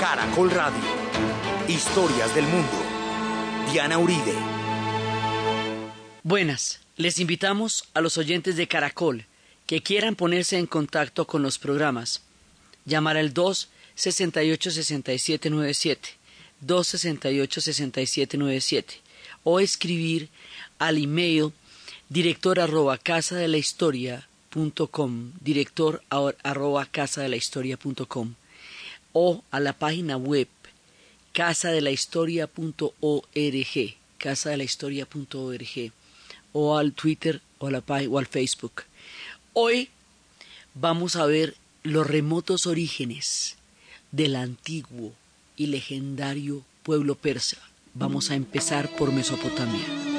Caracol Radio. Historias del mundo. Diana Uribe. Buenas, les invitamos a los oyentes de Caracol que quieran ponerse en contacto con los programas. Llamar al 268-6797, 268-6797 o escribir al email director arroba casa la historia director arroba casa la historia o a la página web casa de la historia casa de la historia o al Twitter o, a la, o al Facebook. Hoy vamos a ver los remotos orígenes del antiguo y legendario pueblo persa. Vamos a empezar por Mesopotamia.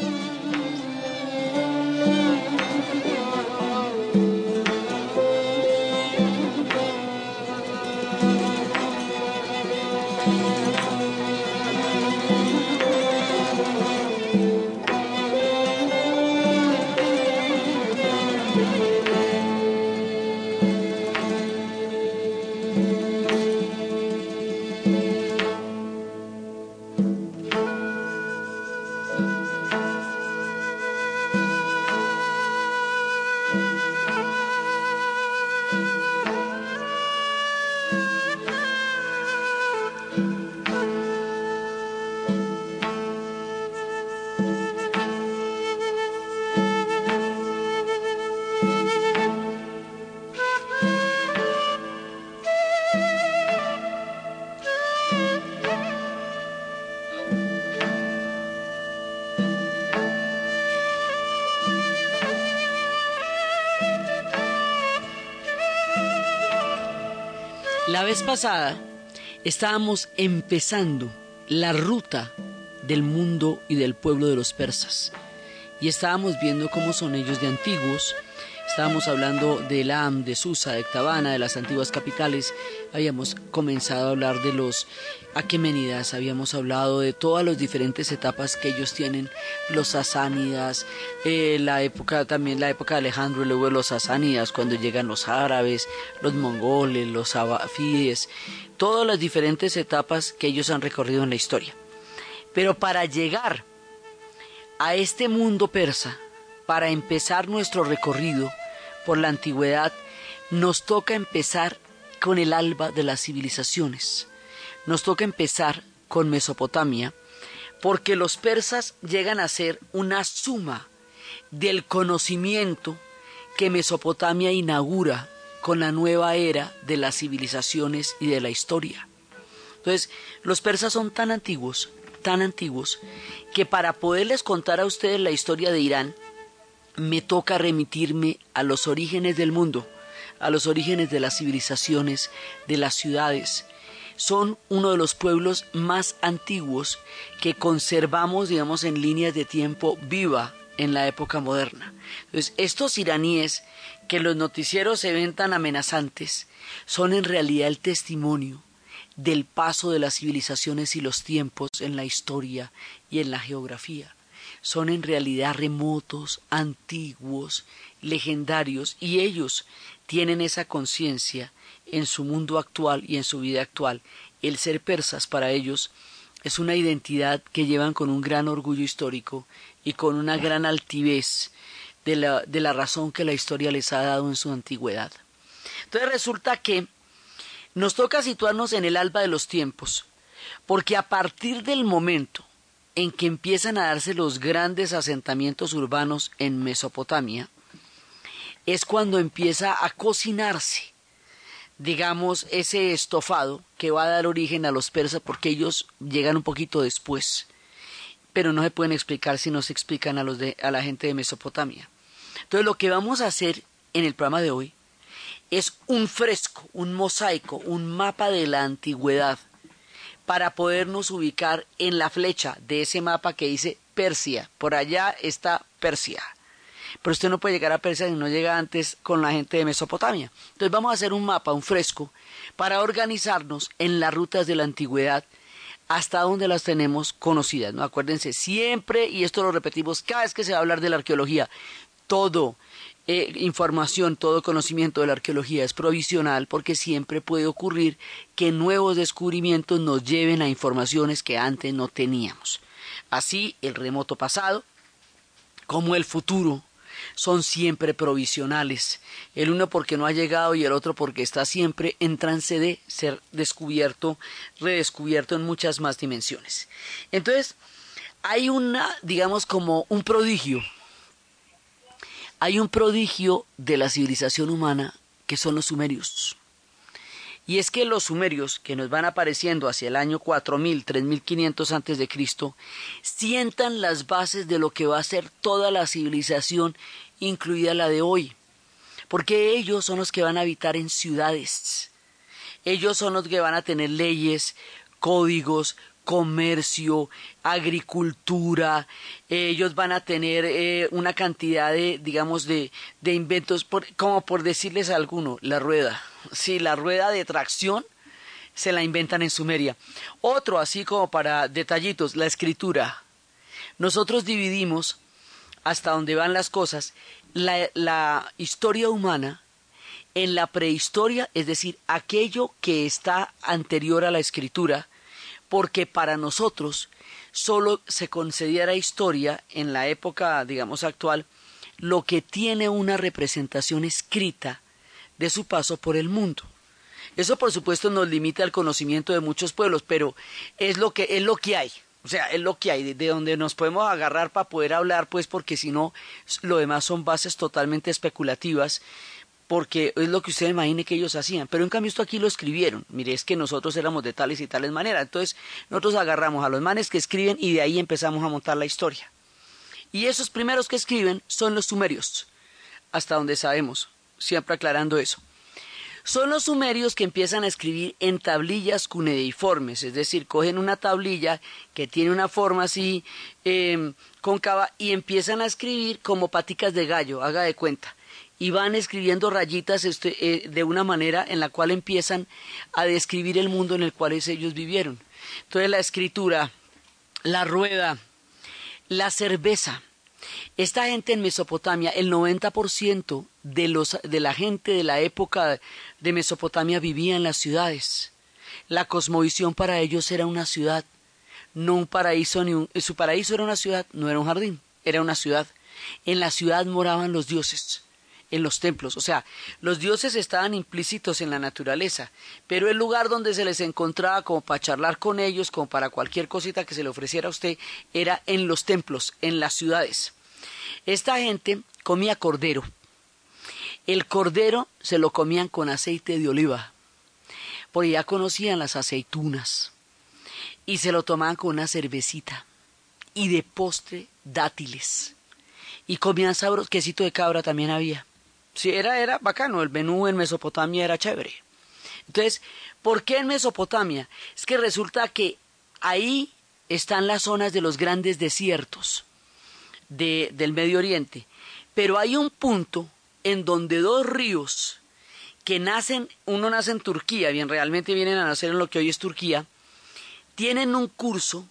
Vez pasada estábamos empezando la ruta del mundo y del pueblo de los persas. Y estábamos viendo cómo son ellos de antiguos, estábamos hablando de Elam, de Susa, de Tabana, de las antiguas capitales, habíamos comenzado a hablar de los aquemenidas, habíamos hablado de todas las diferentes etapas que ellos tienen, los sasánidas, eh, la época también la época de Alejandro, luego los sasánidas, cuando llegan los árabes, los mongoles, los abafides, todas las diferentes etapas que ellos han recorrido en la historia. Pero para llegar a este mundo persa, para empezar nuestro recorrido por la antigüedad, nos toca empezar con el alba de las civilizaciones nos toca empezar con Mesopotamia, porque los persas llegan a ser una suma del conocimiento que Mesopotamia inaugura con la nueva era de las civilizaciones y de la historia. Entonces, los persas son tan antiguos, tan antiguos, que para poderles contar a ustedes la historia de Irán, me toca remitirme a los orígenes del mundo, a los orígenes de las civilizaciones, de las ciudades, son uno de los pueblos más antiguos que conservamos, digamos, en líneas de tiempo viva en la época moderna. Entonces, estos iraníes que los noticieros se ven tan amenazantes son en realidad el testimonio del paso de las civilizaciones y los tiempos en la historia y en la geografía. Son en realidad remotos, antiguos, legendarios, y ellos tienen esa conciencia en su mundo actual y en su vida actual. El ser persas para ellos es una identidad que llevan con un gran orgullo histórico y con una gran altivez de la, de la razón que la historia les ha dado en su antigüedad. Entonces resulta que nos toca situarnos en el alba de los tiempos, porque a partir del momento en que empiezan a darse los grandes asentamientos urbanos en Mesopotamia, es cuando empieza a cocinarse digamos, ese estofado que va a dar origen a los persas porque ellos llegan un poquito después, pero no se pueden explicar si no se explican a, los de, a la gente de Mesopotamia. Entonces lo que vamos a hacer en el programa de hoy es un fresco, un mosaico, un mapa de la antigüedad para podernos ubicar en la flecha de ese mapa que dice Persia. Por allá está Persia pero usted no puede llegar a Persia si no llega antes con la gente de Mesopotamia. Entonces vamos a hacer un mapa, un fresco, para organizarnos en las rutas de la antigüedad hasta donde las tenemos conocidas. ¿no? Acuérdense siempre, y esto lo repetimos cada vez que se va a hablar de la arqueología, todo eh, información, todo conocimiento de la arqueología es provisional porque siempre puede ocurrir que nuevos descubrimientos nos lleven a informaciones que antes no teníamos. Así, el remoto pasado, como el futuro, son siempre provisionales, el uno porque no ha llegado y el otro porque está siempre en trance de ser descubierto, redescubierto en muchas más dimensiones. Entonces, hay una, digamos, como un prodigio hay un prodigio de la civilización humana que son los sumerios. Y es que los sumerios, que nos van apareciendo hacia el año 4000, 3500 antes de Cristo, sientan las bases de lo que va a ser toda la civilización, incluida la de hoy. Porque ellos son los que van a habitar en ciudades. Ellos son los que van a tener leyes, códigos, comercio, agricultura, ellos van a tener eh, una cantidad de, digamos, de, de inventos, como por decirles a alguno, la rueda. Sí, la rueda de tracción se la inventan en Sumeria. Otro, así como para detallitos, la escritura. Nosotros dividimos, hasta donde van las cosas, la historia humana en la prehistoria, es decir, aquello que está anterior a la escritura, porque para nosotros solo se concediera historia en la época, digamos, actual, lo que tiene una representación escrita de su paso por el mundo. Eso, por supuesto, nos limita al conocimiento de muchos pueblos, pero es lo que, es lo que hay. O sea, es lo que hay, de donde nos podemos agarrar para poder hablar, pues porque si no, lo demás son bases totalmente especulativas porque es lo que usted imagine que ellos hacían. Pero en cambio esto aquí lo escribieron. Mire, es que nosotros éramos de tales y tales maneras. Entonces nosotros agarramos a los manes que escriben y de ahí empezamos a montar la historia. Y esos primeros que escriben son los sumerios, hasta donde sabemos, siempre aclarando eso. Son los sumerios que empiezan a escribir en tablillas cuneiformes, es decir, cogen una tablilla que tiene una forma así eh, cóncava y empiezan a escribir como paticas de gallo, haga de cuenta y van escribiendo rayitas este, eh, de una manera en la cual empiezan a describir el mundo en el cual ellos vivieron. Entonces la escritura, la rueda, la cerveza. Esta gente en Mesopotamia, el 90% de, los, de la gente de la época de Mesopotamia vivía en las ciudades. La cosmovisión para ellos era una ciudad, no un paraíso, ni un, su paraíso era una ciudad, no era un jardín, era una ciudad. En la ciudad moraban los dioses en los templos. O sea, los dioses estaban implícitos en la naturaleza, pero el lugar donde se les encontraba como para charlar con ellos, como para cualquier cosita que se le ofreciera a usted, era en los templos, en las ciudades. Esta gente comía cordero. El cordero se lo comían con aceite de oliva, porque ya conocían las aceitunas, y se lo tomaban con una cervecita, y de postre dátiles. Y comían sabros, quesito de cabra también había. Sí, era, era bacano, el menú en Mesopotamia era chévere. Entonces, ¿por qué en Mesopotamia? Es que resulta que ahí están las zonas de los grandes desiertos de, del Medio Oriente, pero hay un punto en donde dos ríos que nacen, uno nace en Turquía, bien realmente vienen a nacer en lo que hoy es Turquía, tienen un curso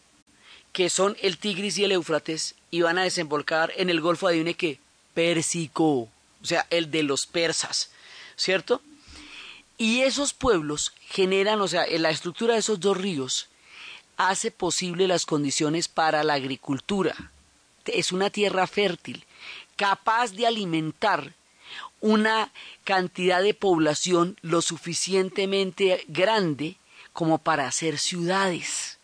que son el Tigris y el Éufrates y van a desembocar en el Golfo, adivine que Pérsico o sea, el de los persas, ¿cierto? Y esos pueblos generan, o sea, la estructura de esos dos ríos hace posible las condiciones para la agricultura. Es una tierra fértil, capaz de alimentar una cantidad de población lo suficientemente grande como para hacer ciudades.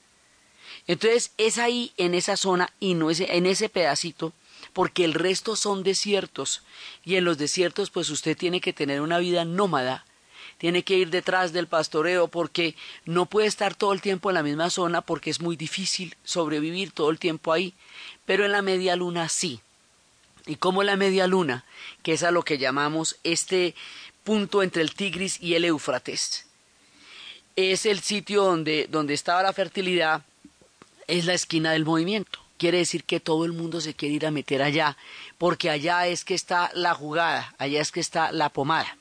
Entonces es ahí en esa zona y no es en ese pedacito porque el resto son desiertos. Y en los desiertos pues usted tiene que tener una vida nómada, tiene que ir detrás del pastoreo porque no puede estar todo el tiempo en la misma zona porque es muy difícil sobrevivir todo el tiempo ahí, pero en la media luna sí. Y como la media luna, que es a lo que llamamos este punto entre el Tigris y el Éufrates, es el sitio donde, donde estaba la fertilidad, es la esquina del movimiento quiere decir que todo el mundo se quiere ir a meter allá, porque allá es que está la jugada, allá es que está la pomada.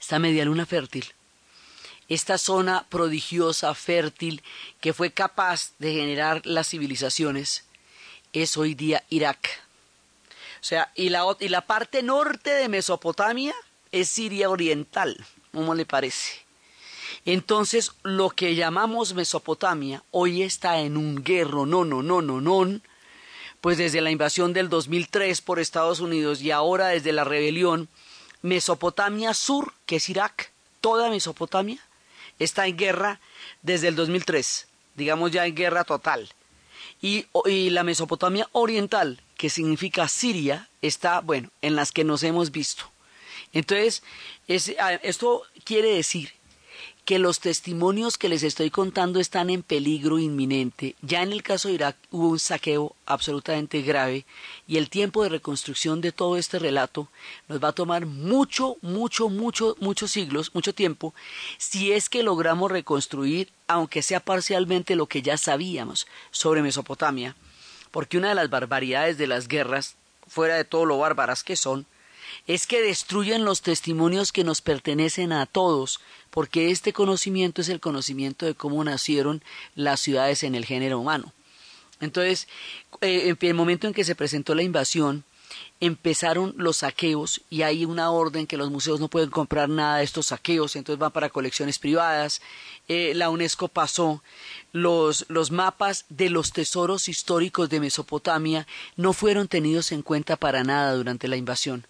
Esta media luna fértil, esta zona prodigiosa, fértil, que fue capaz de generar las civilizaciones, es hoy día Irak. O sea, y la, y la parte norte de Mesopotamia es Siria Oriental. ¿Cómo le parece? Entonces, lo que llamamos Mesopotamia hoy está en un guerro, no, no, no, no, no, pues desde la invasión del 2003 por Estados Unidos y ahora desde la rebelión, Mesopotamia Sur, que es Irak, toda Mesopotamia, está en guerra desde el 2003, digamos ya en guerra total. Y, la Mesopotamia Oriental, que significa Siria, está, bueno, en las que nos hemos visto. Entonces, esto quiere decir que los testimonios que les estoy contando están en peligro inminente. Ya en el caso de Irak hubo un saqueo absolutamente grave y el tiempo de reconstrucción de todo este relato nos va a tomar mucho, mucho, mucho, muchos siglos, mucho tiempo, si es que logramos reconstruir, aunque sea parcialmente, lo que ya sabíamos sobre Mesopotamia, porque una de las barbaridades de las guerras, fuera de todo lo bárbaras que son, es que destruyen los testimonios que nos pertenecen a todos, porque este conocimiento es el conocimiento de cómo nacieron las ciudades en el género humano. Entonces, eh, en el momento en que se presentó la invasión, empezaron los saqueos y hay una orden que los museos no pueden comprar nada de estos saqueos, entonces van para colecciones privadas. Eh, la UNESCO pasó los, los mapas de los tesoros históricos de Mesopotamia no fueron tenidos en cuenta para nada durante la invasión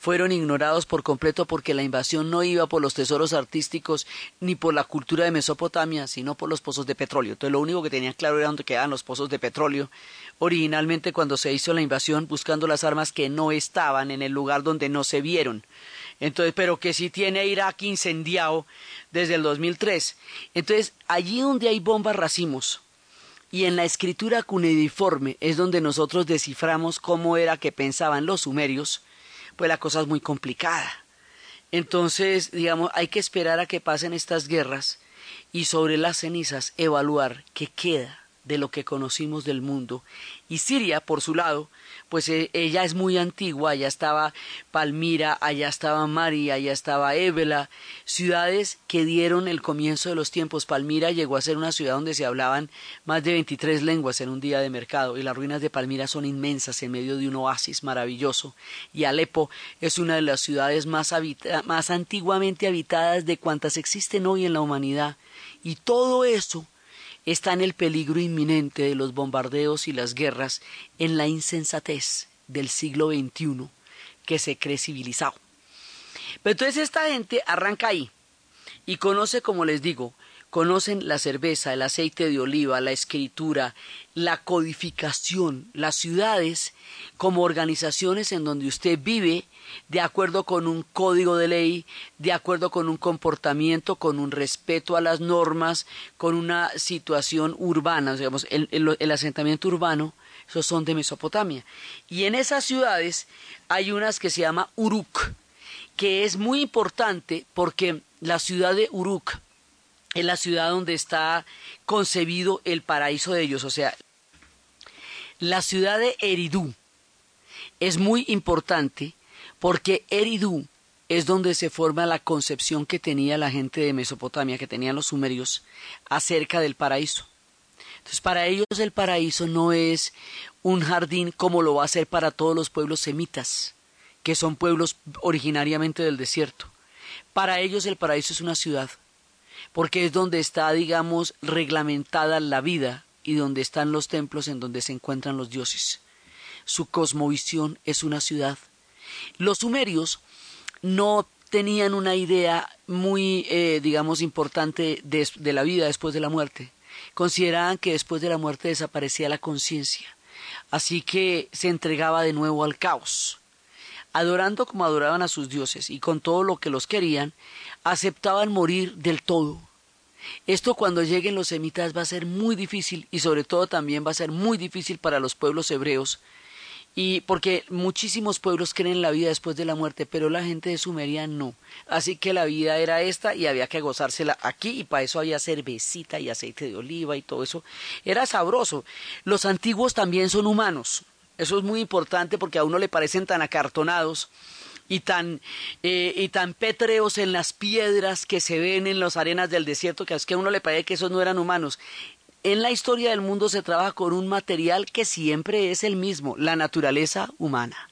fueron ignorados por completo porque la invasión no iba por los tesoros artísticos ni por la cultura de Mesopotamia, sino por los pozos de petróleo. Entonces lo único que tenían claro era dónde quedaban los pozos de petróleo. Originalmente cuando se hizo la invasión buscando las armas que no estaban en el lugar donde no se vieron. Entonces, pero que sí tiene Irak incendiado desde el 2003. Entonces, allí donde hay bombas racimos, y en la escritura cuneiforme es donde nosotros desciframos cómo era que pensaban los sumerios, pues la cosa es muy complicada. Entonces, digamos, hay que esperar a que pasen estas guerras y sobre las cenizas evaluar qué queda de lo que conocimos del mundo. Y Siria, por su lado, pues eh, ella es muy antigua, allá estaba Palmira, allá estaba María, allá estaba Évela, ciudades que dieron el comienzo de los tiempos. Palmira llegó a ser una ciudad donde se hablaban más de 23 lenguas en un día de mercado y las ruinas de Palmira son inmensas en medio de un oasis maravilloso. Y Alepo es una de las ciudades más, más antiguamente habitadas de cuantas existen hoy en la humanidad. Y todo eso está en el peligro inminente de los bombardeos y las guerras en la insensatez del siglo XXI que se cree civilizado. Pero entonces esta gente arranca ahí y conoce, como les digo, conocen la cerveza, el aceite de oliva, la escritura, la codificación, las ciudades como organizaciones en donde usted vive de acuerdo con un código de ley, de acuerdo con un comportamiento, con un respeto a las normas, con una situación urbana, digamos, el, el asentamiento urbano, esos son de Mesopotamia. Y en esas ciudades hay unas que se llama Uruk, que es muy importante porque la ciudad de Uruk es la ciudad donde está concebido el paraíso de ellos, o sea, la ciudad de Eridú es muy importante porque Eridú es donde se forma la concepción que tenía la gente de Mesopotamia, que tenían los sumerios, acerca del paraíso. Entonces, para ellos el paraíso no es un jardín como lo va a ser para todos los pueblos semitas, que son pueblos originariamente del desierto. Para ellos el paraíso es una ciudad, porque es donde está, digamos, reglamentada la vida y donde están los templos en donde se encuentran los dioses. Su cosmovisión es una ciudad los sumerios no tenían una idea muy, eh, digamos, importante de, de la vida después de la muerte. Consideraban que después de la muerte desaparecía la conciencia. Así que se entregaba de nuevo al caos. Adorando como adoraban a sus dioses y con todo lo que los querían, aceptaban morir del todo. Esto cuando lleguen los semitas va a ser muy difícil y sobre todo también va a ser muy difícil para los pueblos hebreos y porque muchísimos pueblos creen la vida después de la muerte, pero la gente de Sumeria no. Así que la vida era esta y había que gozársela aquí y para eso había cervecita y aceite de oliva y todo eso. Era sabroso. Los antiguos también son humanos. Eso es muy importante porque a uno le parecen tan acartonados y tan, eh, y tan pétreos en las piedras que se ven en las arenas del desierto que es que a uno le parece que esos no eran humanos. En la historia del mundo se trabaja con un material que siempre es el mismo, la naturaleza humana.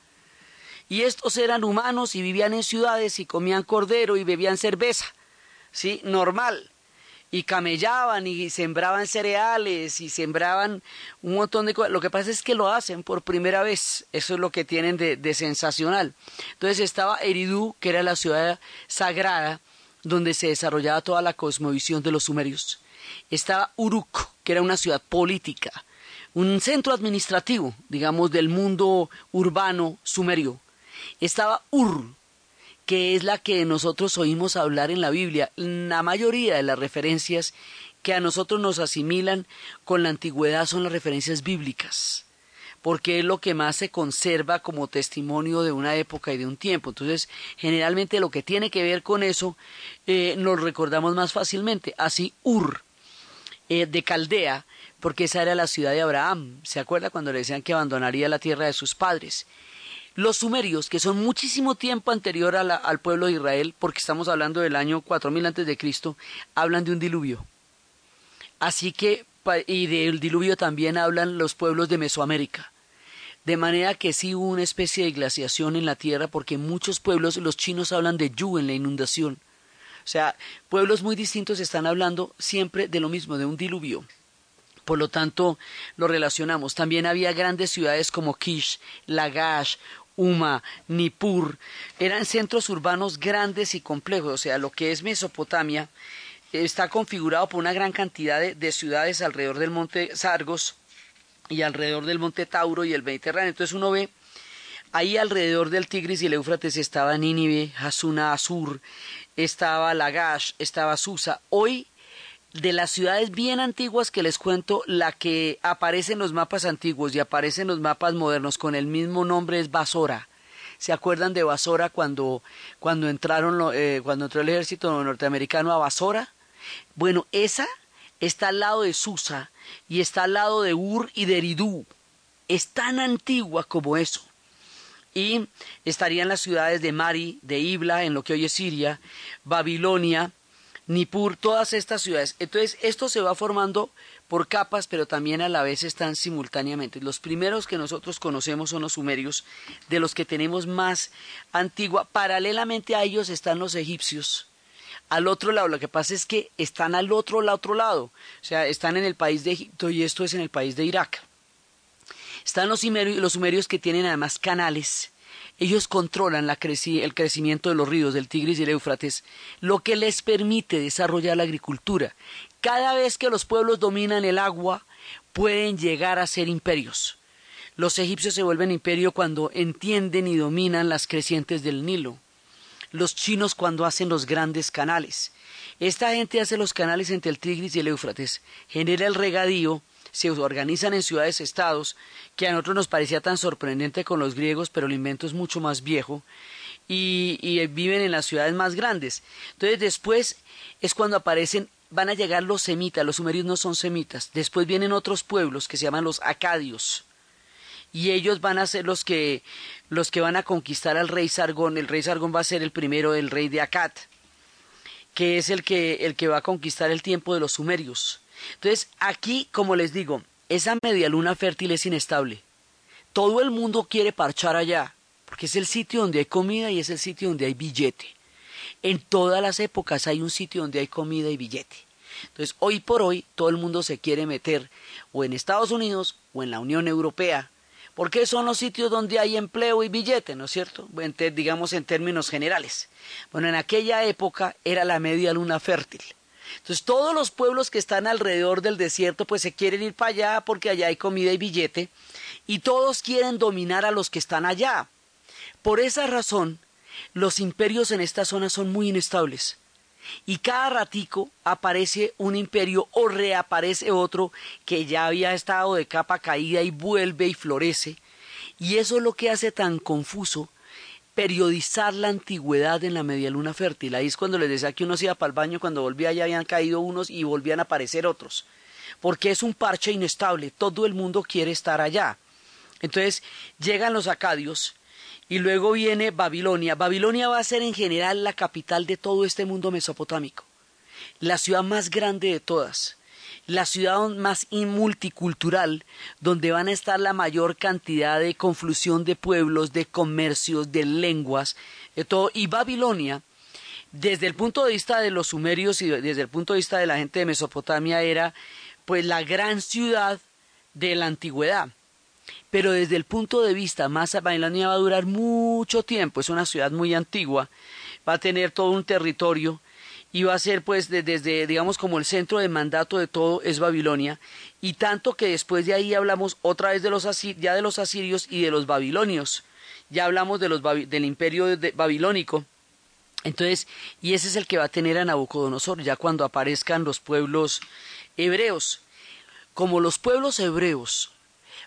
Y estos eran humanos y vivían en ciudades y comían cordero y bebían cerveza, ¿sí? Normal. Y camellaban y sembraban cereales y sembraban un montón de cosas. Lo que pasa es que lo hacen por primera vez. Eso es lo que tienen de, sensacional. Entonces estaba Eridú, que era la ciudad sagrada donde se desarrollaba toda la cosmovisión de los sumerios. Estaba Uruk, que era una ciudad política, un centro administrativo, digamos, del mundo urbano sumerio. Estaba Ur, que es la que nosotros oímos hablar en la Biblia. La mayoría de las referencias que a nosotros nos asimilan con la antigüedad son las referencias bíblicas porque es lo que más se conserva como testimonio de una época y de un tiempo. Entonces, generalmente lo que tiene que ver con eso eh, nos recordamos más fácilmente. Así, Ur, eh, de Caldea, porque esa era la ciudad de Abraham. ¿Se acuerda cuando le decían que abandonaría la tierra de sus padres? Los sumerios, que son muchísimo tiempo anterior al pueblo de Israel, porque estamos hablando del año 4000 antes de Cristo, hablan de un diluvio. Así que y del diluvio también hablan los pueblos de Mesoamérica. De manera que sí hubo una especie de glaciación en la tierra porque muchos pueblos, los chinos hablan de yu en la inundación. O sea, pueblos muy distintos están hablando siempre de lo mismo, de un diluvio. Por lo tanto, lo relacionamos. También había grandes ciudades como Kish, Lagash, Uma, Nippur. Eran centros urbanos grandes y complejos. O sea, lo que es Mesopotamia está configurado por una gran cantidad de, ciudades alrededor del monte Sargos y alrededor del monte Tauro y el Mediterráneo. Entonces uno ve ahí alrededor del Tigris y el Éufrates estaba Nínive, Hasuna, Asur, estaba Lagash, estaba Susa. Hoy de las ciudades bien antiguas que les cuento, la que aparece en los mapas antiguos y aparece en los mapas modernos con el mismo nombre es Basora. ¿Se acuerdan de Basora cuando, cuando entraron eh, cuando entró el ejército norteamericano a Basora? Bueno, esa está al lado de Susa y está al lado de Ur y de Eridú. Es tan antigua como eso. Y estarían las ciudades de Mari, de Ibla, en lo que hoy es Siria, Babilonia, Nippur, todas estas ciudades. Entonces, esto se va formando por capas, pero también a la vez están simultáneamente. Los primeros que nosotros conocemos son los sumerios, de los que tenemos más antigua. Paralelamente a ellos están los egipcios. Al otro lado, lo que pasa es que están al otro, al otro lado. O sea, están en el país de Egipto y esto es en el país de Irak. Están los sumerios, que tienen además canales ellos controlan el crecimiento de los ríos del Tigris y el Éufrates, lo que les permite desarrollar la agricultura. Cada vez que los pueblos dominan el agua, pueden llegar a ser imperios. Los egipcios se vuelven imperio cuando entienden y dominan las crecientes del Nilo. Los chinos cuando hacen los grandes canales. Esta gente hace los canales entre el Tigris y el Éufrates, genera el regadío se organizan en ciudades-estados, que a nosotros nos parecía tan sorprendente con los griegos, pero el invento es mucho más viejo, y, viven en las ciudades más grandes. Entonces después es cuando aparecen van a llegar los semitas, los sumerios no son semitas, después vienen otros pueblos que se llaman los acadios, y ellos van a ser los que los que van a conquistar al rey Sargón, el rey Sargón va a ser el primero el rey de Akkad, que es el que el que va a conquistar el tiempo de los sumerios. Entonces, aquí, como les digo, esa media luna fértil es inestable. Todo el mundo quiere parchar allá, porque es el sitio donde hay comida y es el sitio donde hay billete. En todas las épocas hay un sitio donde hay comida y billete. Entonces, hoy por hoy, todo el mundo se quiere meter o en Estados Unidos o en la Unión Europea, porque son los sitios donde hay empleo y billete, ¿no es cierto? digamos en términos generales. Bueno, en aquella época era la media luna fértil. Entonces todos los pueblos que están alrededor del desierto pues se quieren ir para allá porque allá hay comida y billete y todos quieren dominar a los que están allá. Por esa razón, los imperios en esta zona son muy inestables. Y cada ratico aparece un imperio o reaparece otro que ya había estado de capa caída y vuelve y florece. Y eso es lo que hace tan confuso periodizar la antigüedad en la media luna fértil. Ahí es cuando les decía que uno se iba para el baño, cuando volvía ya habían caído unos y volvían a aparecer otros. Porque es un parche inestable, todo el mundo quiere estar allá. Entonces llegan los acadios y luego viene Babilonia. Babilonia va a ser en general la capital de todo este mundo mesopotámico, la ciudad más grande de todas. La ciudad más multicultural, donde van a estar la mayor cantidad de conflusión de pueblos, de comercios, de lenguas, de todo. Y Babilonia, desde el punto de vista de los sumerios y desde el punto de vista de la gente de Mesopotamia, era pues la gran ciudad de la antigüedad. Pero desde el punto de vista más, Babilonia va a durar mucho tiempo, es una ciudad muy antigua, va a tener todo un territorio y va a ser pues desde, digamos como el centro de mandato de todo es Babilonia. Y tanto que después de ahí hablamos otra vez de los ya de los asirios y de los babilonios. Ya hablamos de los del imperio babilónico. Entonces y ese es el que va a tener a Nabucodonosor ya cuando aparezcan los pueblos hebreos. Como los pueblos hebreos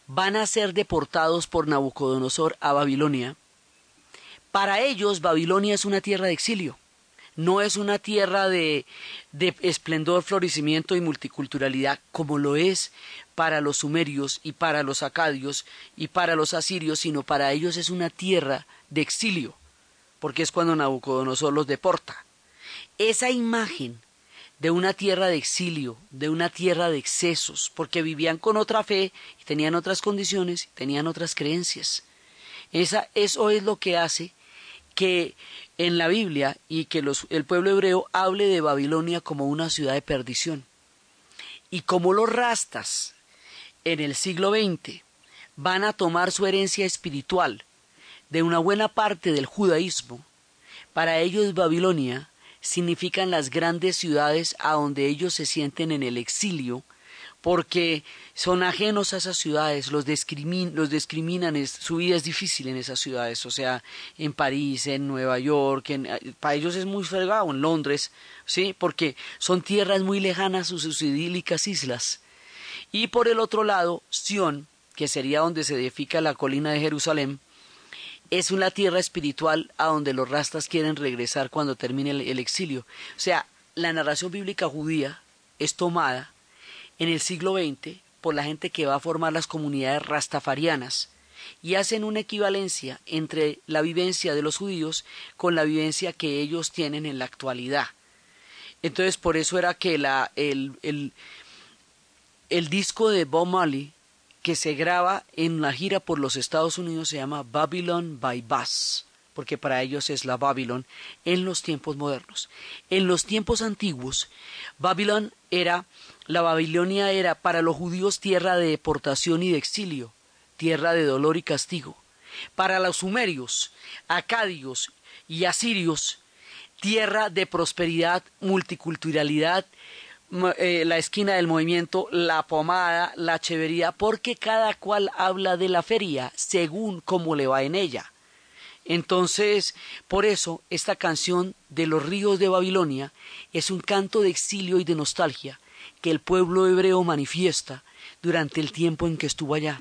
van a ser deportados por Nabucodonosor a Babilonia para ellos Babilonia es una tierra de exilio no es una tierra de, de, esplendor, florecimiento y multiculturalidad como lo es para los sumerios y para los acadios y para los asirios, sino para ellos es una tierra de exilio, porque es cuando Nabucodonosor los deporta. Esa imagen de una tierra de exilio, de una tierra de excesos, porque vivían con otra fe y tenían otras condiciones y tenían otras creencias. Esa, eso es lo que hace que en la Biblia y que el pueblo hebreo hable de Babilonia como una ciudad de perdición. Y como los rastas en el siglo XX van a tomar su herencia espiritual de una buena parte del judaísmo, para ellos Babilonia significan las grandes ciudades a donde ellos se sienten en el exilio porque son ajenos a esas ciudades, los, discriminan, su vida es difícil en esas ciudades, o sea, en París, en Nueva York, eh, para ellos es muy fregado, en Londres, ¿sí? Porque son tierras muy lejanas sus idílicas islas. Y por el otro lado, Sión, que sería donde se edifica la colina de Jerusalén, es una tierra espiritual a donde los rastas quieren regresar cuando termine el exilio. O sea, la narración bíblica judía es tomada en el siglo XX por la gente que va a formar las comunidades rastafarianas y hacen una equivalencia entre la vivencia de los judíos con la vivencia que ellos tienen en la actualidad. Entonces por eso era que la, el, el, el disco de Bob Marley que se graba en la gira por los Estados Unidos se llama Babylon by Bus, porque para ellos es la Babylon en los tiempos modernos. En los tiempos antiguos, Babylon era la Babilonia era para los judíos tierra de deportación y de exilio, tierra de dolor y castigo. Para los sumerios, acadios y asirios, tierra de prosperidad, multiculturalidad, eh, la esquina del movimiento, la pomada, la chevería, porque cada cual habla de la feria según cómo le va en ella. Entonces, por eso, esta canción de los ríos de Babilonia es un canto de exilio y de nostalgia, que el pueblo hebreo manifiesta durante el tiempo en que estuvo allá.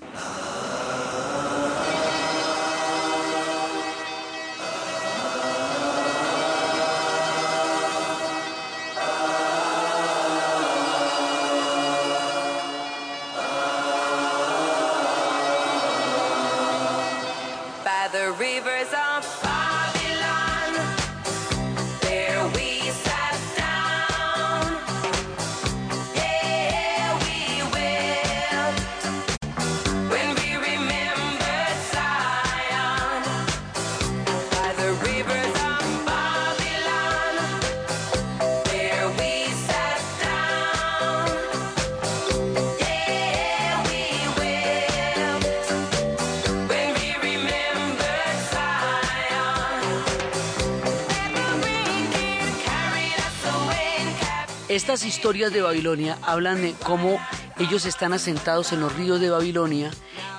Estas historias de Babilonia hablan de cómo ellos están asentados en los ríos de Babilonia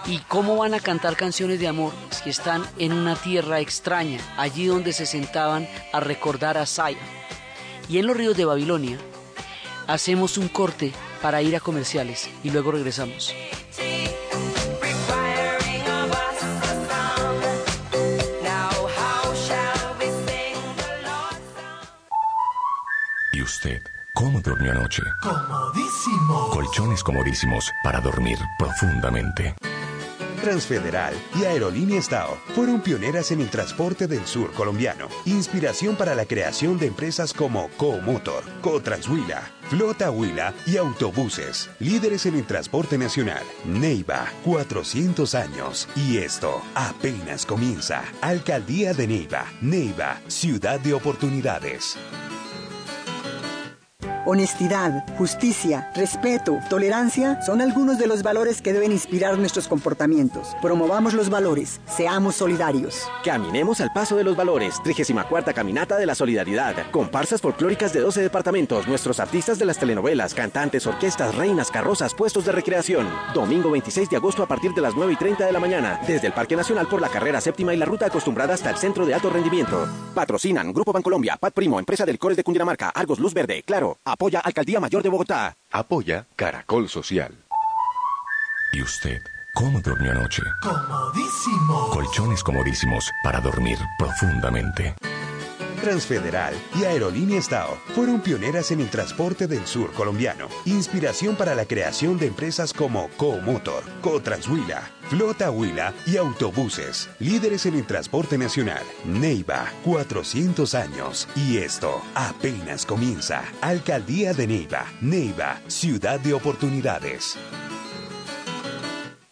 y cómo van a cantar canciones de amor si están en una tierra extraña, allí donde se sentaban a recordar a Saya. Y en los ríos de Babilonia hacemos un corte para ir a comerciales y luego regresamos. ¿Y usted? ¿Cómo durmió anoche? Comodísimo. Colchones comodísimos para dormir profundamente. Transfederal y Aerolínea Estado fueron pioneras en el transporte del sur colombiano. Inspiración para la creación de empresas como Comotor, Cotranshuila, Flota Huila y Autobuses. Líderes en el transporte nacional. Neiva, 400 años. Y esto apenas comienza. Alcaldía de Neiva. Neiva, ciudad de oportunidades. Honestidad, justicia, respeto, tolerancia son algunos de los valores que deben inspirar nuestros comportamientos. Promovamos los valores, seamos solidarios. Caminemos al paso de los valores, 34 Caminata de la Solidaridad. Comparsas folclóricas de 12 departamentos, nuestros artistas de las telenovelas, cantantes, orquestas, reinas, carrozas, puestos de recreación. Domingo 26 de agosto a partir de las 9 y 30 de la mañana, desde el Parque Nacional por la carrera séptima y la ruta acostumbrada hasta el Centro de Alto Rendimiento. Patrocinan Grupo Bancolombia, Pat Primo, Empresa del Cores de Cundinamarca, Argos Luz Verde, Claro. Apoya Alcaldía Mayor de Bogotá. Apoya Caracol Social. ¿Y usted cómo durmió anoche? Comodísimo. Colchones comodísimos para dormir profundamente. Transfederal y Aerolínea Estado fueron pioneras en el transporte del sur colombiano. Inspiración para la creación de empresas como Comotor, Cotranshuila, Flota Huila y Autobuses. Líderes en el transporte nacional. Neiva, 400 años. Y esto apenas comienza. Alcaldía de Neiva. Neiva, ciudad de oportunidades.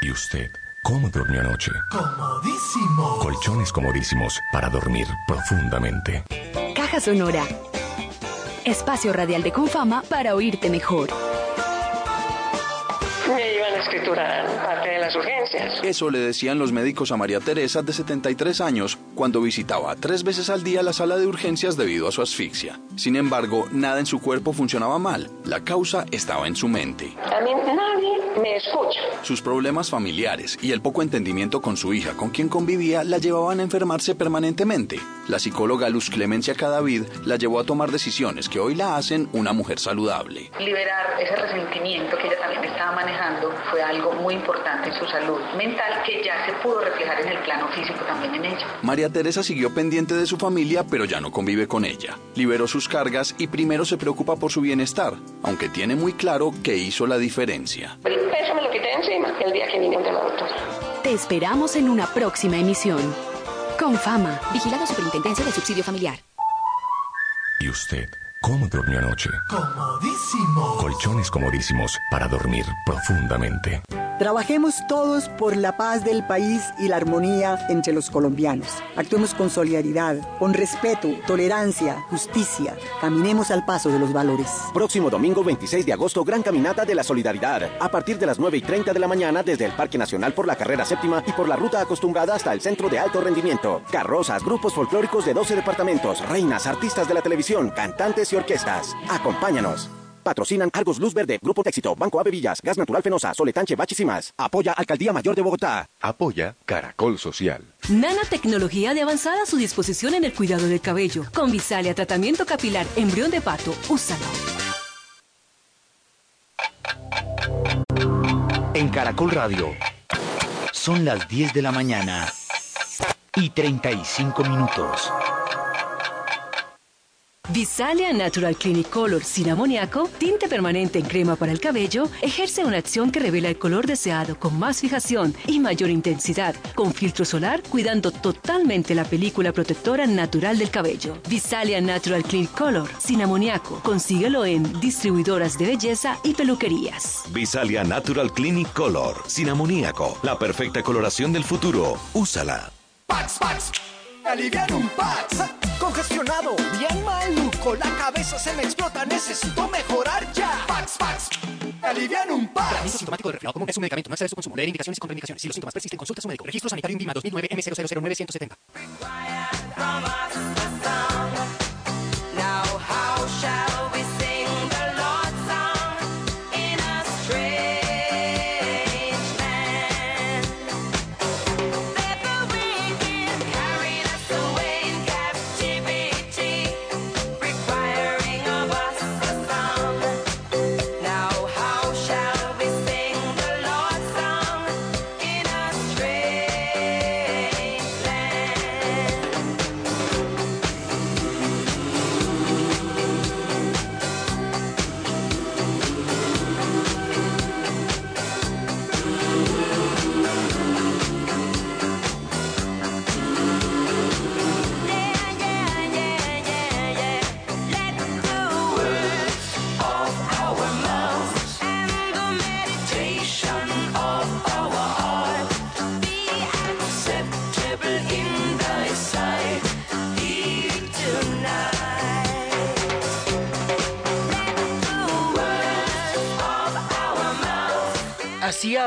¿Y usted cómo durmió anoche? Comodísimo. Colchones comodísimos para dormir profundamente. Caja Sonora. Espacio radial de Confama para oírte mejor. A escriturar parte de las urgencias. Eso le decían los médicos a María Teresa de 73 años cuando visitaba tres veces al día la sala de urgencias debido a su asfixia. Sin embargo, nada en su cuerpo funcionaba mal. La causa estaba en su mente. A mí nadie me escucha. Sus problemas familiares y el poco entendimiento con su hija con quien convivía la llevaban a enfermarse permanentemente. La psicóloga Luz Clemencia Cadavid la llevó a tomar decisiones que hoy la hacen una mujer saludable. Liberar ese resentimiento que ella también estaba manejando fue algo muy importante en su salud mental que ya se pudo reflejar en el plano físico también en ella. María Teresa siguió pendiente de su familia, pero ya no convive con ella. Liberó sus cargas y primero se preocupa por su bienestar, aunque tiene muy claro que hizo la diferencia. El peso me lo quité encima el día que vine de la doctora. Te esperamos en una próxima emisión. Con fama, vigilado Superintendencia de Subsidio Familiar. ¿Y usted cómo durmió anoche? Comodísimo. Colchones comodísimos para dormir profundamente. Trabajemos todos por la paz del país y la armonía entre los colombianos. Actuemos con solidaridad, con respeto, tolerancia, justicia. Caminemos al paso de los valores. Próximo domingo 26 de agosto, Gran Caminata de la Solidaridad. A partir de las 9 y 30 de la mañana, desde el Parque Nacional por la carrera séptima y por la ruta acostumbrada hasta el Centro de Alto Rendimiento. Carrozas, grupos folclóricos de 12 departamentos, reinas, artistas de la televisión, cantantes y orquestas. Acompáñanos. Patrocinan Argos Luz Verde, Grupo Éxito, Banco Ave Villas, Gas Natural Fenosa, Soletanche Bachis y más. Apoya Alcaldía Mayor de Bogotá. Apoya Caracol Social. Nanotecnología de avanzada a su disposición en el cuidado del cabello. Con Visalia Tratamiento Capilar Embrión de Pato. Úsalo. En Caracol Radio son las 10 de la mañana y 35 minutos. Visalia Natural Clinic Color sin amoníaco, tinte permanente en crema para el cabello, ejerce una acción que revela el color deseado con más fijación y mayor intensidad, con filtro solar, cuidando totalmente la película protectora natural del cabello. Visalia Natural Clinic Color sin amoníaco, consíguelo en distribuidoras de belleza y peluquerías. Visalia Natural Clinic Color sin amoníaco, la perfecta coloración del futuro. Úsala. Pax, Pax. Aliviar un Pax. Congestionado, bien maluco, la cabeza se me explota, necesito mejorar ya. Pax, Pax. Aliviar un Pax. Tratamiento sintomático de resfriado común es un medicamento. No excede su consumo. Leer indicaciones y contraindicaciones. Si los síntomas persisten, consulte a su médico. Registro sanitario INVIMA 2009 M000970. Así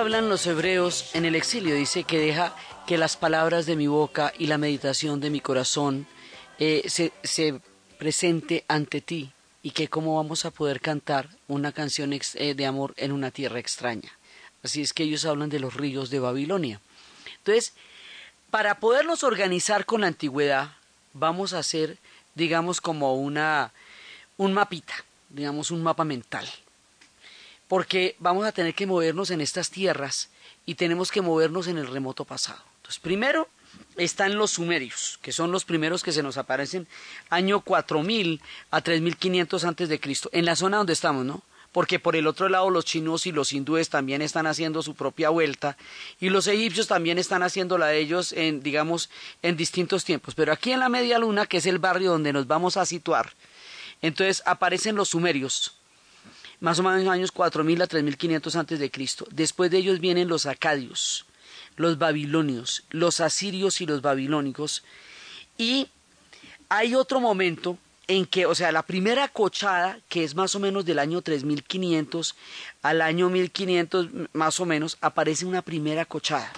hablan los hebreos en el exilio. Dice que deja que las palabras de mi boca y la meditación de mi corazón eh, se, se presente ante ti y que cómo vamos a poder cantar una canción eh, de amor en una tierra extraña. Así es que ellos hablan de los ríos de Babilonia. Entonces, para podernos organizar con la antigüedad, vamos a hacer, digamos, como una, un mapita, digamos, un mapa mental. Porque vamos a tener que movernos en estas tierras y tenemos que movernos en el remoto pasado. Entonces, primero están los sumerios, que son los primeros que se nos aparecen año 4000 a 3500 antes de Cristo, en la zona donde estamos, ¿no? Porque por el otro lado los chinos y los hindúes también están haciendo su propia vuelta y los egipcios también están haciendo la de ellos en digamos en distintos tiempos, pero aquí en la media luna, que es el barrio donde nos vamos a situar, entonces aparecen los sumerios, más o menos años 4000 a 3500 antes de Cristo. Después de ellos vienen los acadios, los babilonios, los asirios y los babilónicos. Y hay otro momento en que, o sea, la primera cochada, que es más o menos del año 3500 al año 1500 más o menos, aparece una primera cochada.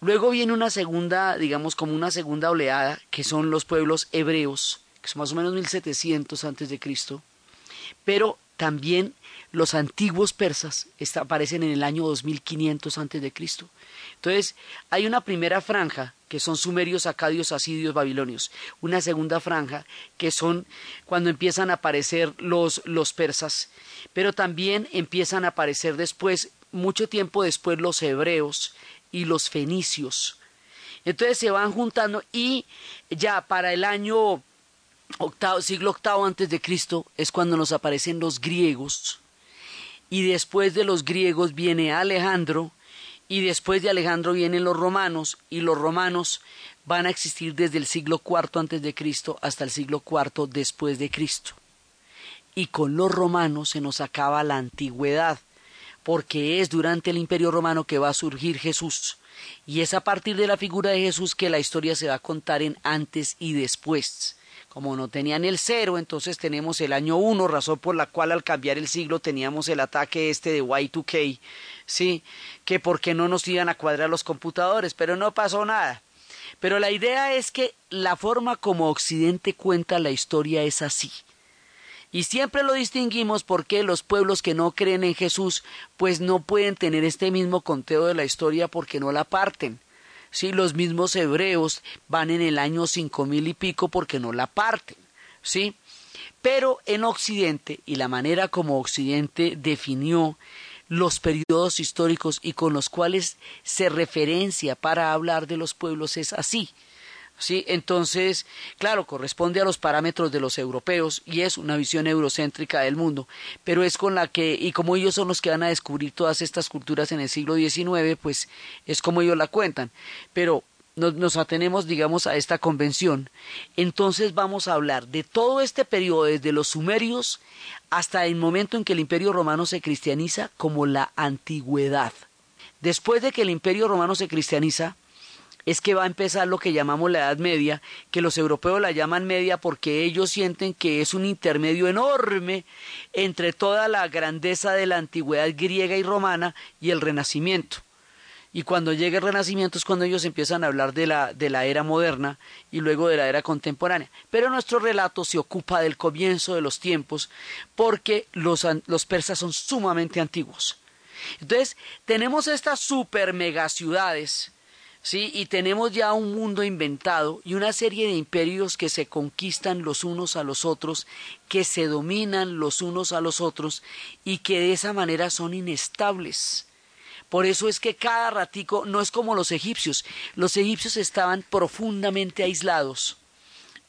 Luego viene una segunda, digamos como una segunda oleada, que son los pueblos hebreos, que son más o menos 1700 antes de Cristo. Pero también los antiguos persas aparecen en el año 2500 antes de Cristo. Entonces, hay una primera franja que son sumerios, acadios, asidios, babilonios. Una segunda franja que son cuando empiezan a aparecer los, los persas, pero también empiezan a aparecer después, mucho tiempo después, los hebreos y los fenicios. Entonces se van juntando y ya para el año siglo octavo antes de Cristo es cuando nos aparecen los griegos y después de los griegos viene Alejandro y después de Alejandro vienen los romanos y los romanos van a existir desde el siglo cuarto antes de Cristo hasta el siglo cuarto después de Cristo. Y con los romanos se nos acaba la antigüedad, porque es durante el imperio romano que va a surgir Jesús. Y es a partir de la figura de Jesús que la historia se va a contar en antes y después. Como no tenían el cero, entonces tenemos el año uno, razón por la cual al cambiar el siglo teníamos el ataque este de Y2K, sí, que porque no nos iban a cuadrar los computadores, pero no pasó nada. Pero la idea es que la forma como Occidente cuenta la historia es así. Y siempre lo distinguimos porque los pueblos que no creen en Jesús, pues no pueden tener este mismo conteo de la historia porque no la parten. Sí, los mismos hebreos van en el año cinco mil y pico porque no la parten. Sí, pero en Occidente y la manera como Occidente definió los periodos históricos y con los cuales se referencia para hablar de los pueblos es así. ¿Sí? Entonces, claro, corresponde a los parámetros de los europeos y es una visión eurocéntrica del mundo, pero es con la que, y como ellos son los que van a descubrir todas estas culturas en el siglo XIX, pues es como ellos la cuentan. Pero nos, nos atenemos, digamos, a esta convención. Entonces vamos a hablar de todo este periodo, desde los sumerios hasta el momento en que el imperio romano se cristianiza como la antigüedad. Después de que el imperio romano se cristianiza, es que va a empezar lo que llamamos la Edad Media, que los europeos la llaman media porque ellos sienten que es un intermedio enorme entre toda la grandeza de la antigüedad griega y romana y el Renacimiento. Y cuando llega el Renacimiento es cuando ellos empiezan a hablar de la, de la era moderna y luego de la era contemporánea. Pero nuestro relato se ocupa del comienzo de los tiempos porque los, los persas son sumamente antiguos. Entonces, tenemos estas super mega ciudades ¿sí? Y tenemos ya un mundo inventado y una serie de imperios que se conquistan los unos a los otros, que se dominan los unos a los otros y que de esa manera son inestables. Por eso es que cada ratico no es como los egipcios. Los egipcios estaban profundamente aislados.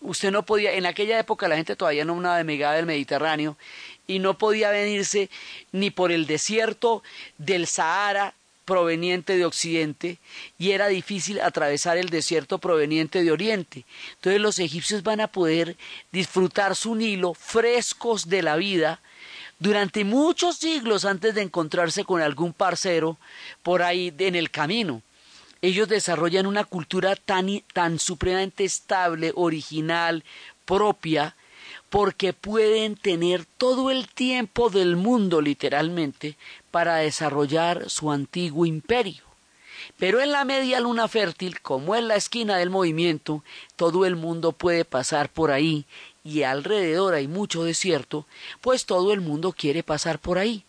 Usted no podía, en aquella época la gente todavía no navegaba del Mediterráneo y no podía venirse ni por el desierto del Sahara proveniente de Occidente y era difícil atravesar el desierto proveniente de Oriente. Entonces los egipcios van a poder disfrutar su Nilo frescos de la vida durante muchos siglos antes de encontrarse con algún parcero por ahí en el camino. Ellos desarrollan una cultura tan, tan supremamente estable, original, propia, porque pueden tener todo el tiempo del mundo literalmente para desarrollar su antiguo imperio. Pero en la media luna fértil, como es la esquina del movimiento, todo el mundo puede pasar por ahí y alrededor hay mucho desierto, pues todo el mundo quiere pasar por ahí.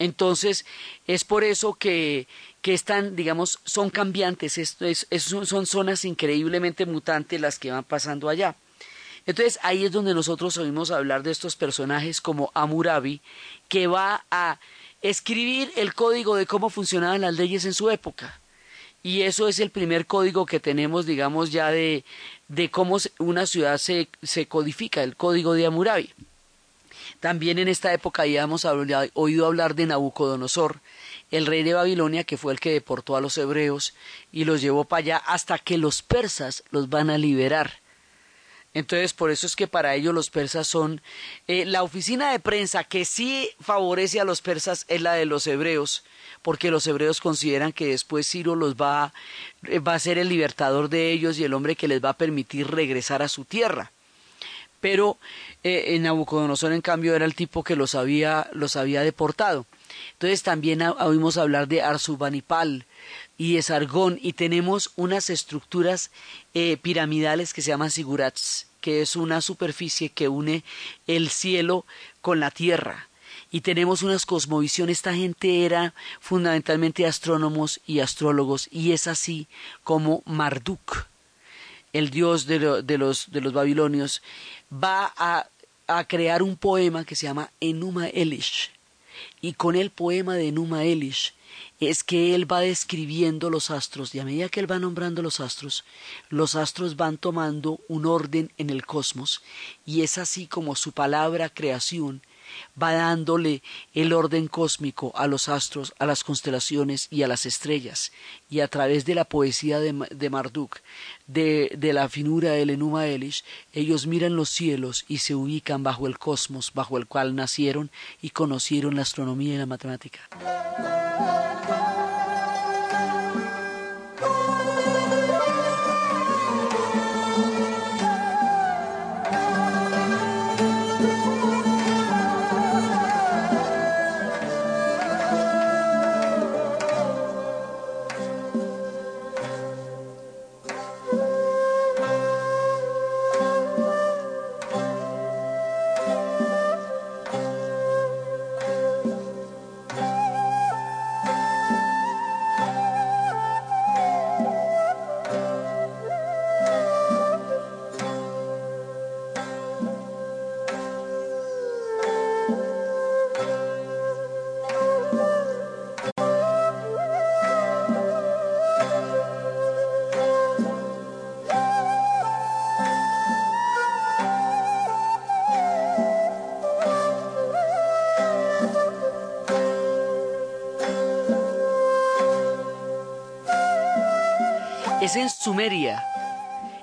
Entonces, es por eso que, que están, digamos, son cambiantes, es, son zonas increíblemente mutantes las que van pasando allá. Entonces ahí es donde nosotros oímos hablar de estos personajes como Amurabi, que va a escribir el código de cómo funcionaban las leyes en su época. Y eso es el primer código que tenemos, digamos, ya de, de cómo una ciudad se, se codifica, el código de Amurabi. También en esta época ya hemos oído hablar de Nabucodonosor, el rey de Babilonia, que fue el que deportó a los hebreos y los llevó para allá hasta que los persas los van a liberar. Entonces, por eso es que para ellos los persas son eh, la oficina de prensa que sí favorece a los persas es la de los hebreos, porque los hebreos consideran que después Ciro los va, eh, va a ser el libertador de ellos y el hombre que les va a permitir regresar a su tierra. Pero eh, Nabucodonosor, en cambio, era el tipo que los había, los había deportado. Entonces también oímos hablar de Arsubanipal, y de Sargón y tenemos unas estructuras eh, piramidales que se llaman sigurats, que es una superficie que une el cielo con la tierra. Y tenemos unas cosmovisiones, esta gente era fundamentalmente astrónomos y astrólogos, y es así como Marduk, el dios de, los, babilonios, va a, a crear un poema que se llama Enuma Elish. Y con el poema de Enuma Elish, es que él va describiendo los astros y a medida que él va nombrando los astros, los astros van tomando un orden en el cosmos y es así como su palabra creación va dándole el orden cósmico a los astros, a las constelaciones y a las estrellas. Y a través de la poesía de, Marduk, de, de, la finura del Enuma Elish, ellos miran los cielos y se ubican bajo el cosmos bajo el cual nacieron y conocieron la astronomía y la matemática. Es en Sumeria,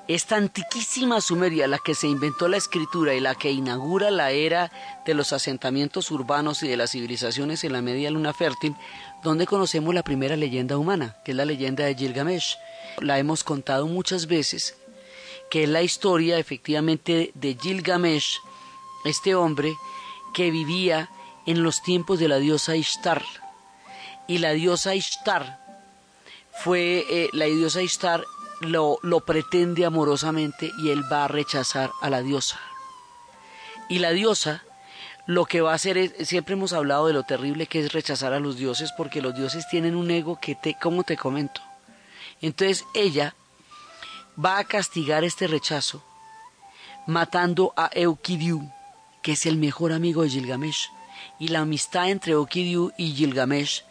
esta antiquísima Sumeria, la que se inventó la escritura y la que inaugura la era de los asentamientos urbanos y de las civilizaciones en la media luna fértil, donde conocemos la primera leyenda humana, que es la leyenda de Gilgamesh. La hemos contado muchas veces, que es la historia efectivamente de Gilgamesh, este hombre que vivía en los tiempos de la diosa Ishtar. Y la diosa Ishtar fue eh, la diosa Ishtar lo, lo pretende amorosamente y él va a rechazar a la diosa. Y la diosa lo que va a hacer es, siempre hemos hablado de lo terrible que es rechazar a los dioses porque los dioses tienen un ego que te, como te comento. Entonces ella va a castigar este rechazo matando a Eukidiu, que es el mejor amigo de Gilgamesh. Y la amistad entre Eukidiu y Gilgamesh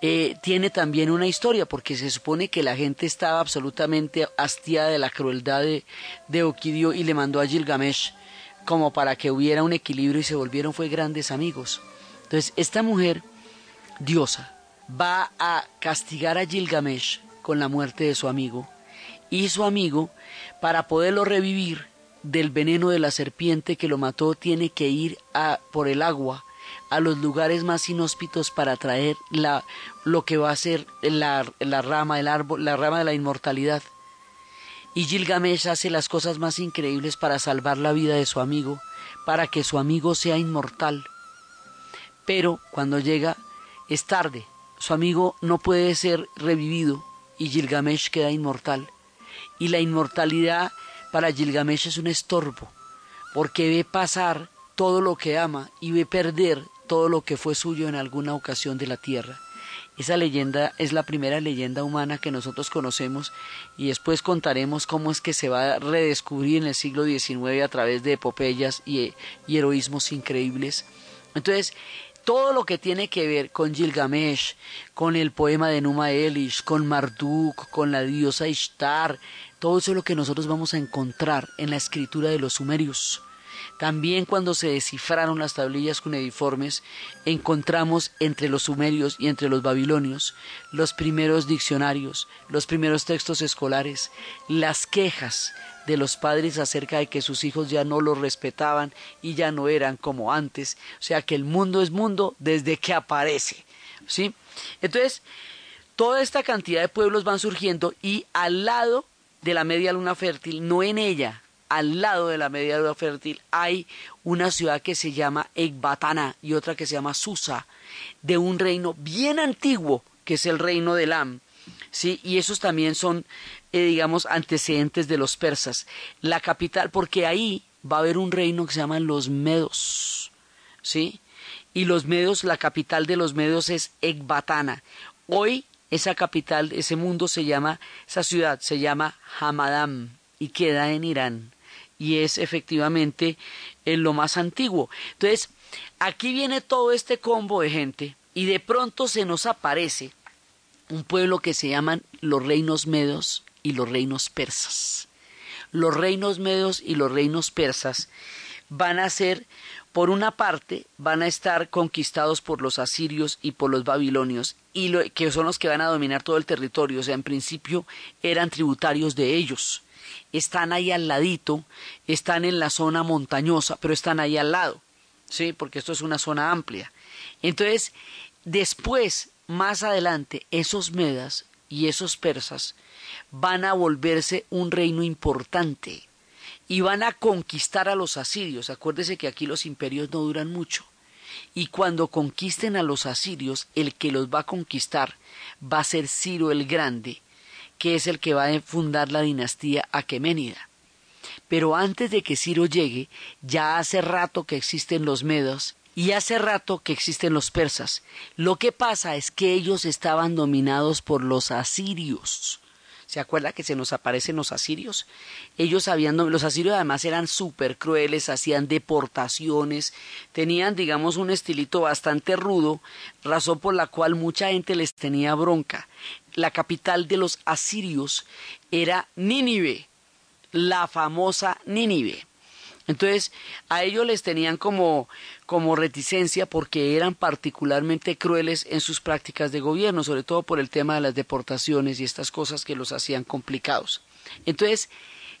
eh, tiene también una historia, porque se supone que la gente estaba absolutamente hastiada de la crueldad de, de Okidio y le mandó a Gilgamesh como para que hubiera un equilibrio y se volvieron fue grandes amigos. Entonces, esta mujer, diosa, va a castigar a Gilgamesh con la muerte de su amigo y su amigo, para poderlo revivir del veneno de la serpiente que lo mató, tiene que ir a, por el agua a los lugares más inhóspitos para traer la, lo que va a ser la, la rama del árbol, la rama de la inmortalidad. Y Gilgamesh hace las cosas más increíbles para salvar la vida de su amigo, para que su amigo sea inmortal. Pero cuando llega es tarde, su amigo no puede ser revivido y Gilgamesh queda inmortal. Y la inmortalidad para Gilgamesh es un estorbo, porque ve pasar todo lo que ama y ve perder todo lo que fue suyo en alguna ocasión de la tierra. Esa leyenda es la primera leyenda humana que nosotros conocemos y después contaremos cómo es que se va a redescubrir en el siglo XIX a través de epopeyas y, heroísmos increíbles. Entonces, todo lo que tiene que ver con Gilgamesh, con el poema de Numa Elish, con Marduk, con la diosa Ishtar, todo eso es lo que nosotros vamos a encontrar en la escritura de los sumerios. También cuando se descifraron las tablillas cuneiformes, encontramos entre los sumerios y entre los babilonios los primeros diccionarios, los primeros textos escolares, las quejas de los padres acerca de que sus hijos ya no los respetaban y ya no eran como antes. O sea que el mundo es mundo desde que aparece. ¿Sí? Entonces, toda esta cantidad de pueblos van surgiendo y al lado de la media luna fértil, no en ella, al lado de la media luna fértil hay una ciudad que se llama Ekbatana y otra que se llama Susa, de un reino bien antiguo que es el reino de Lam. ¿sí? Y esos también son, eh, digamos, antecedentes de los persas. La capital, porque ahí va a haber un reino que se llama los Medos. ¿sí? Y los Medos, la capital de los Medos es Ekbatana. Hoy esa capital, ese mundo se llama, esa ciudad se llama Hamadam y queda en Irán y es efectivamente en lo más antiguo. Entonces, aquí viene todo este combo de gente y de pronto se nos aparece un pueblo que se llaman los reinos medos y los reinos persas. Los reinos medos y los reinos persas van a ser, por una parte, van a estar conquistados por los asirios y por los babilonios, y que son los que van a dominar todo el territorio, o sea, en principio eran tributarios de ellos están ahí al ladito, están en la zona montañosa, pero están ahí al lado, ¿sí? Porque esto es una zona amplia. Entonces, después, más adelante, esos medas y esos persas van a volverse un reino importante y van a conquistar a los asirios. Acuérdese que aquí los imperios no duran mucho. Y cuando conquisten a los asirios, el que los va a conquistar va a ser Ciro el Grande, que es el que va a fundar la dinastía aqueménida. Pero antes de que Ciro llegue, ya hace rato que existen los medos y hace rato que existen los persas. Lo que pasa es que ellos estaban dominados por los asirios. ¿Se acuerda que se nos aparecen los asirios? Ellos habían, los asirios además eran súper crueles, hacían deportaciones, tenían, digamos, un estilito bastante rudo, razón por la cual mucha gente les tenía bronca. La capital de los asirios era Nínive, la famosa Nínive. Entonces, a ellos les tenían como, como reticencia porque eran particularmente crueles en sus prácticas de gobierno, sobre todo por el tema de las deportaciones y estas cosas que los hacían complicados. Entonces,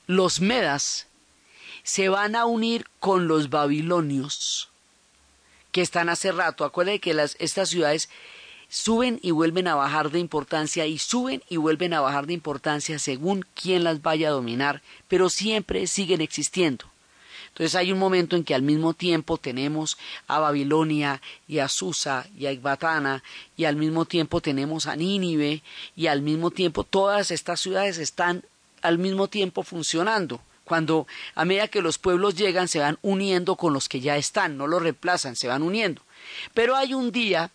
los medas se van a unir con los babilonios, que están hace rato. Acuérdense que las, estas ciudades suben y vuelven a bajar de importancia y suben y vuelven a bajar de importancia según quién las vaya a dominar, pero siempre siguen existiendo. Entonces hay un momento en que al mismo tiempo tenemos a Babilonia y a Susa y a Ecbatana y al mismo tiempo tenemos a Nínive y al mismo tiempo todas estas ciudades están al mismo tiempo funcionando. Cuando a medida que los pueblos llegan se van uniendo con los que ya están, no los reemplazan, se van uniendo. Pero hay un día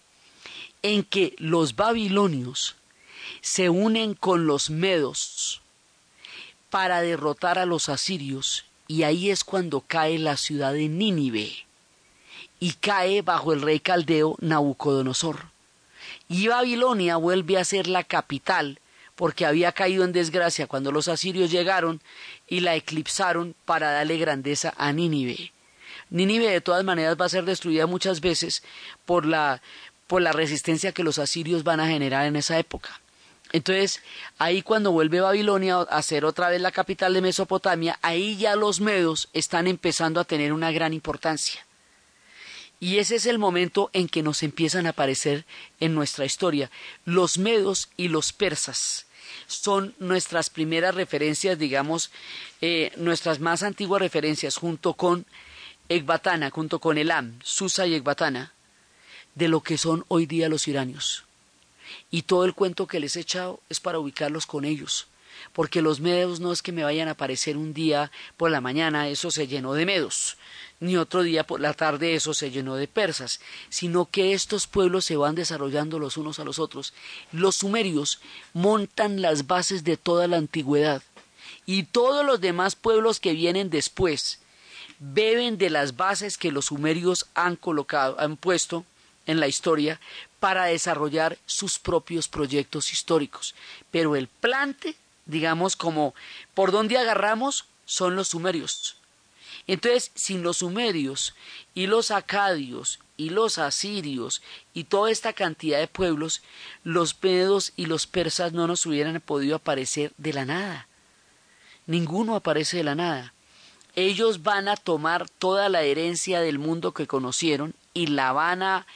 en que los babilonios se unen con los medos para derrotar a los asirios y ahí es cuando cae la ciudad de Nínive y cae bajo el rey caldeo Nabucodonosor. Y Babilonia vuelve a ser la capital porque había caído en desgracia cuando los asirios llegaron y la eclipsaron para darle grandeza a Nínive. Nínive de todas maneras va a ser destruida muchas veces por la, por la resistencia que los asirios van a generar en esa época. Entonces, ahí cuando vuelve Babilonia a ser otra vez la capital de Mesopotamia, ahí ya los medos están empezando a tener una gran importancia. Y ese es el momento en que nos empiezan a aparecer en nuestra historia los medos y los persas. son nuestras primeras referencias, digamos, eh, nuestras más antiguas referencias, junto con Ecbatana, junto con Elam, Susa y Ecbatana, de lo que son hoy día los iranios. Y todo el cuento que les he echado es para ubicarlos con ellos, porque los medos no es que me vayan a aparecer un día por la mañana, eso se llenó de medos, ni otro día por la tarde eso se llenó de persas, sino que estos pueblos se van desarrollando los unos a los otros. Los sumerios montan las bases de toda la antigüedad y todos los demás pueblos que vienen después beben de las bases que los sumerios han colocado, han puesto en la historia para desarrollar sus propios proyectos históricos. Pero el plante, digamos como por donde agarramos, son los sumerios. Entonces, sin los sumerios y los acadios y los asirios y toda esta cantidad de pueblos, los pedos y los persas no nos hubieran podido aparecer de la nada. Ninguno aparece de la nada. Ellos van a tomar toda la herencia del mundo que conocieron y la van a,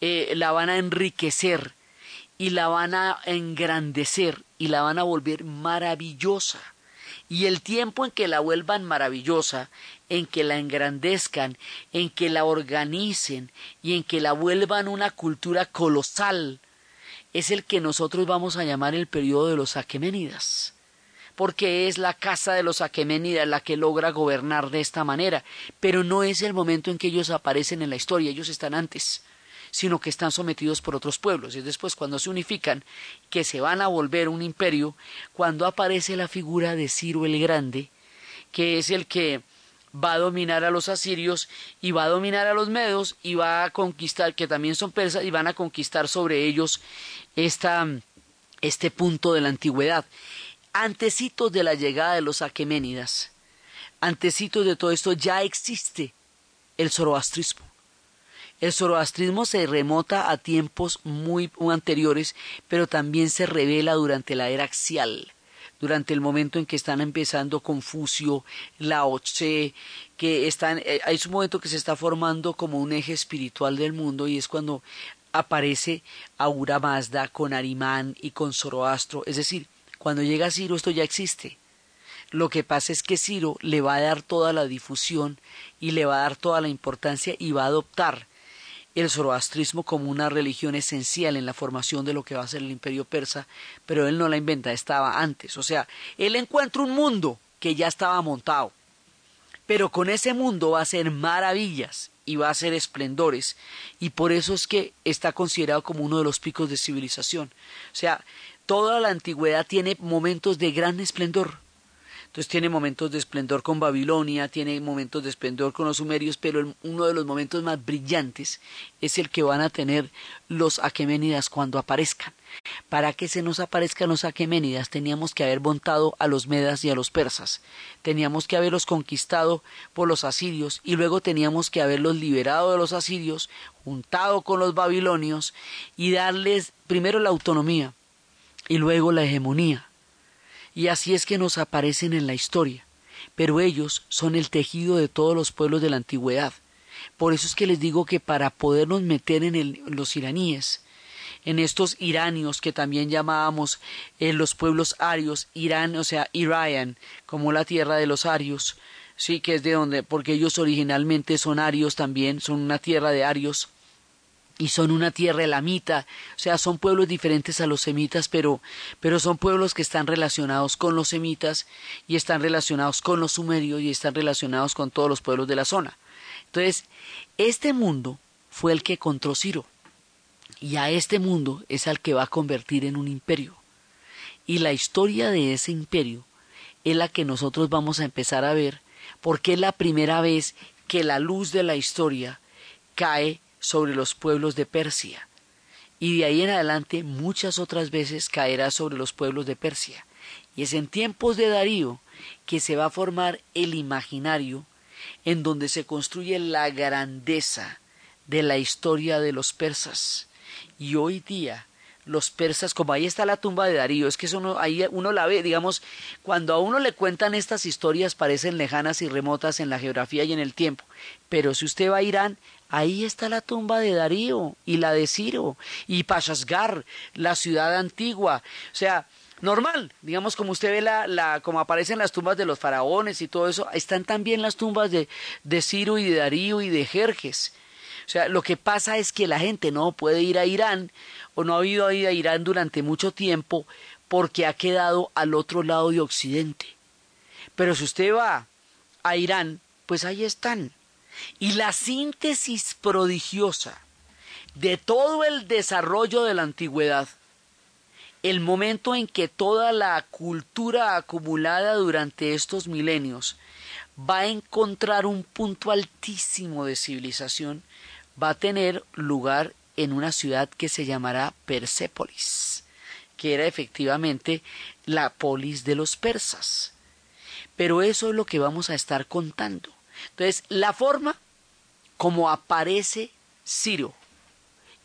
eh, la van a enriquecer y la van a engrandecer y la van a volver maravillosa. Y el tiempo en que la vuelvan maravillosa en que la engrandezcan, en que la organicen y en que la vuelvan una cultura colosal, es el que nosotros vamos a llamar el periodo de los Aqueménidas, porque es la casa de los Aqueménidas la que logra gobernar de esta manera, pero no es el momento en que ellos aparecen en la historia, ellos están antes sino que están sometidos por otros pueblos. Y después, cuando se unifican, que se van a volver un imperio, cuando aparece la figura de Ciro el Grande, que es el que va a dominar a los asirios y va a dominar a los medos y va a conquistar, que también son persas, y van a conquistar sobre ellos esta, este punto de la antigüedad. Antecitos de la llegada de los aqueménidas, antecitos de todo esto, ya existe el zoroastrismo. El zoroastrismo se remota a tiempos muy anteriores, pero también se revela durante la era axial durante el momento en que están empezando Confucio, Lao Tse, que están, eh, hay un momento que se está formando como un eje espiritual del mundo y es cuando aparece Aura Mazda con Arimán y con Zoroastro, es decir, cuando llega Ciro esto ya existe. Lo que pasa es que Ciro le va a dar toda la difusión y le va a dar toda la importancia y va a adoptar el zoroastrismo como una religión esencial en la formación de lo que va a ser el imperio persa, pero él no la inventa, estaba antes. O sea, él encuentra un mundo que ya estaba montado, pero con ese mundo va a ser maravillas y va a ser esplendores, y por eso es que está considerado como uno de los picos de civilización. O sea, toda la antigüedad tiene momentos de gran esplendor, entonces tiene momentos de esplendor con Babilonia, tiene momentos de esplendor con los sumerios, pero uno de los momentos más brillantes es el que van a tener los aqueménidas cuando aparezcan. Para que se nos aparezcan los aqueménidas teníamos que haber montado a los medas y a los persas, teníamos que haberlos conquistado por los asirios y luego teníamos que haberlos liberado de los asirios, juntado con los babilonios y darles primero la autonomía y luego la hegemonía y así es que nos aparecen en la historia. Pero ellos son el tejido de todos los pueblos de la antigüedad. Por eso es que les digo que para podernos meter en, los iraníes, en estos iranios que también llamábamos en los pueblos arios, Irán, o sea, Irayan, como la tierra de los arios, sí que es de donde, porque ellos originalmente son arios también, son una tierra de arios, y son una tierra elamita, o sea, son pueblos diferentes a los semitas, pero, pero son pueblos que están relacionados con los semitas y están relacionados con los sumerios y están relacionados con todos los pueblos de la zona. Entonces, este mundo fue el que encontró Ciro, y a este mundo es al que va a convertir en un imperio. Y la historia de ese imperio es la que nosotros vamos a empezar a ver, porque es la primera vez que la luz de la historia cae sobre los pueblos de Persia, y de ahí en adelante muchas otras veces caerá sobre los pueblos de Persia. Y es en tiempos de Darío que se va a formar el imaginario en donde se construye la grandeza de la historia de los persas. Y hoy día los persas, como ahí está la tumba de Darío, es que eso ahí uno la ve, digamos, cuando a uno le cuentan estas historias parecen lejanas y remotas en la geografía y en el tiempo, pero si usted va a Irán, ahí está la tumba de Darío y la de Ciro y Pashasgar, la ciudad antigua, o sea, normal, digamos como usted ve la, la, como aparecen las tumbas de los faraones y todo eso, están también las tumbas de, de Ciro y de Darío y de Jerjes. O sea, lo que pasa es que la gente no puede ir a Irán o no ha ido a ir a Irán durante mucho tiempo porque ha quedado al otro lado de Occidente. Pero si usted va a Irán, pues ahí están. Y la síntesis prodigiosa de todo el desarrollo de la antigüedad, el momento en que toda la cultura acumulada durante estos milenios va a encontrar un punto altísimo de civilización, va a tener lugar en una ciudad que se llamará Persépolis, que era efectivamente la polis de los persas. Pero eso es lo que vamos a estar contando. Entonces, la forma como aparece Ciro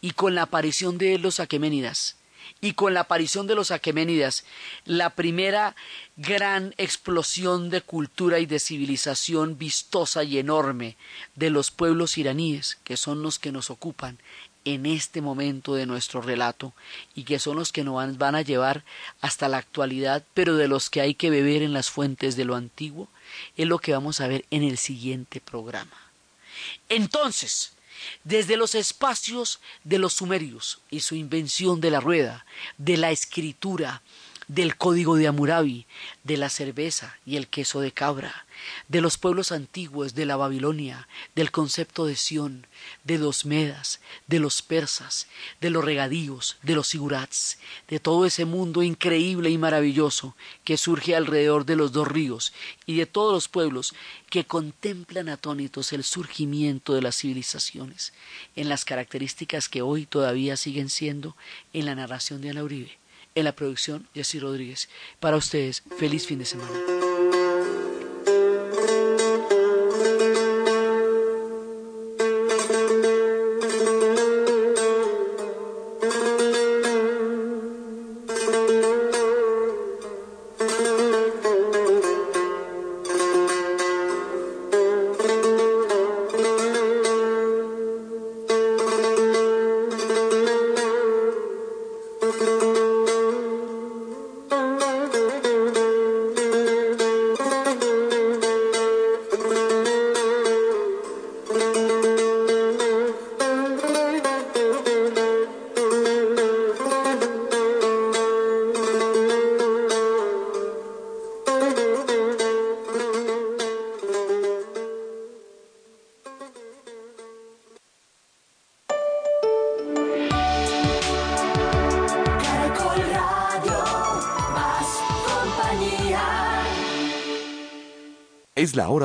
y con la aparición de los aqueménidas y con la aparición de los aqueménidas, la primera gran explosión de cultura y de civilización vistosa y enorme de los pueblos iraníes, que son los que nos ocupan en este momento de nuestro relato y que son los que nos van a llevar hasta la actualidad, pero de los que hay que beber en las fuentes de lo antiguo, es lo que vamos a ver en el siguiente programa. Entonces, desde los espacios de los sumerios y su invención de la rueda, de la escritura, del código de Amurabi, de la cerveza y el queso de cabra, de los pueblos antiguos de la Babilonia, del concepto de Sión, de los Medas, de los persas, de los regadíos, de los sigurats, de todo ese mundo increíble y maravilloso que surge alrededor de los dos ríos y de todos los pueblos que contemplan atónitos el surgimiento de las civilizaciones en las características que hoy todavía siguen siendo en la narración de Ana Uribe en la producción Jessy Rodríguez. Para ustedes, feliz fin de semana.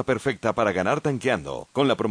Perfecta para ganar tanqueando con la promoción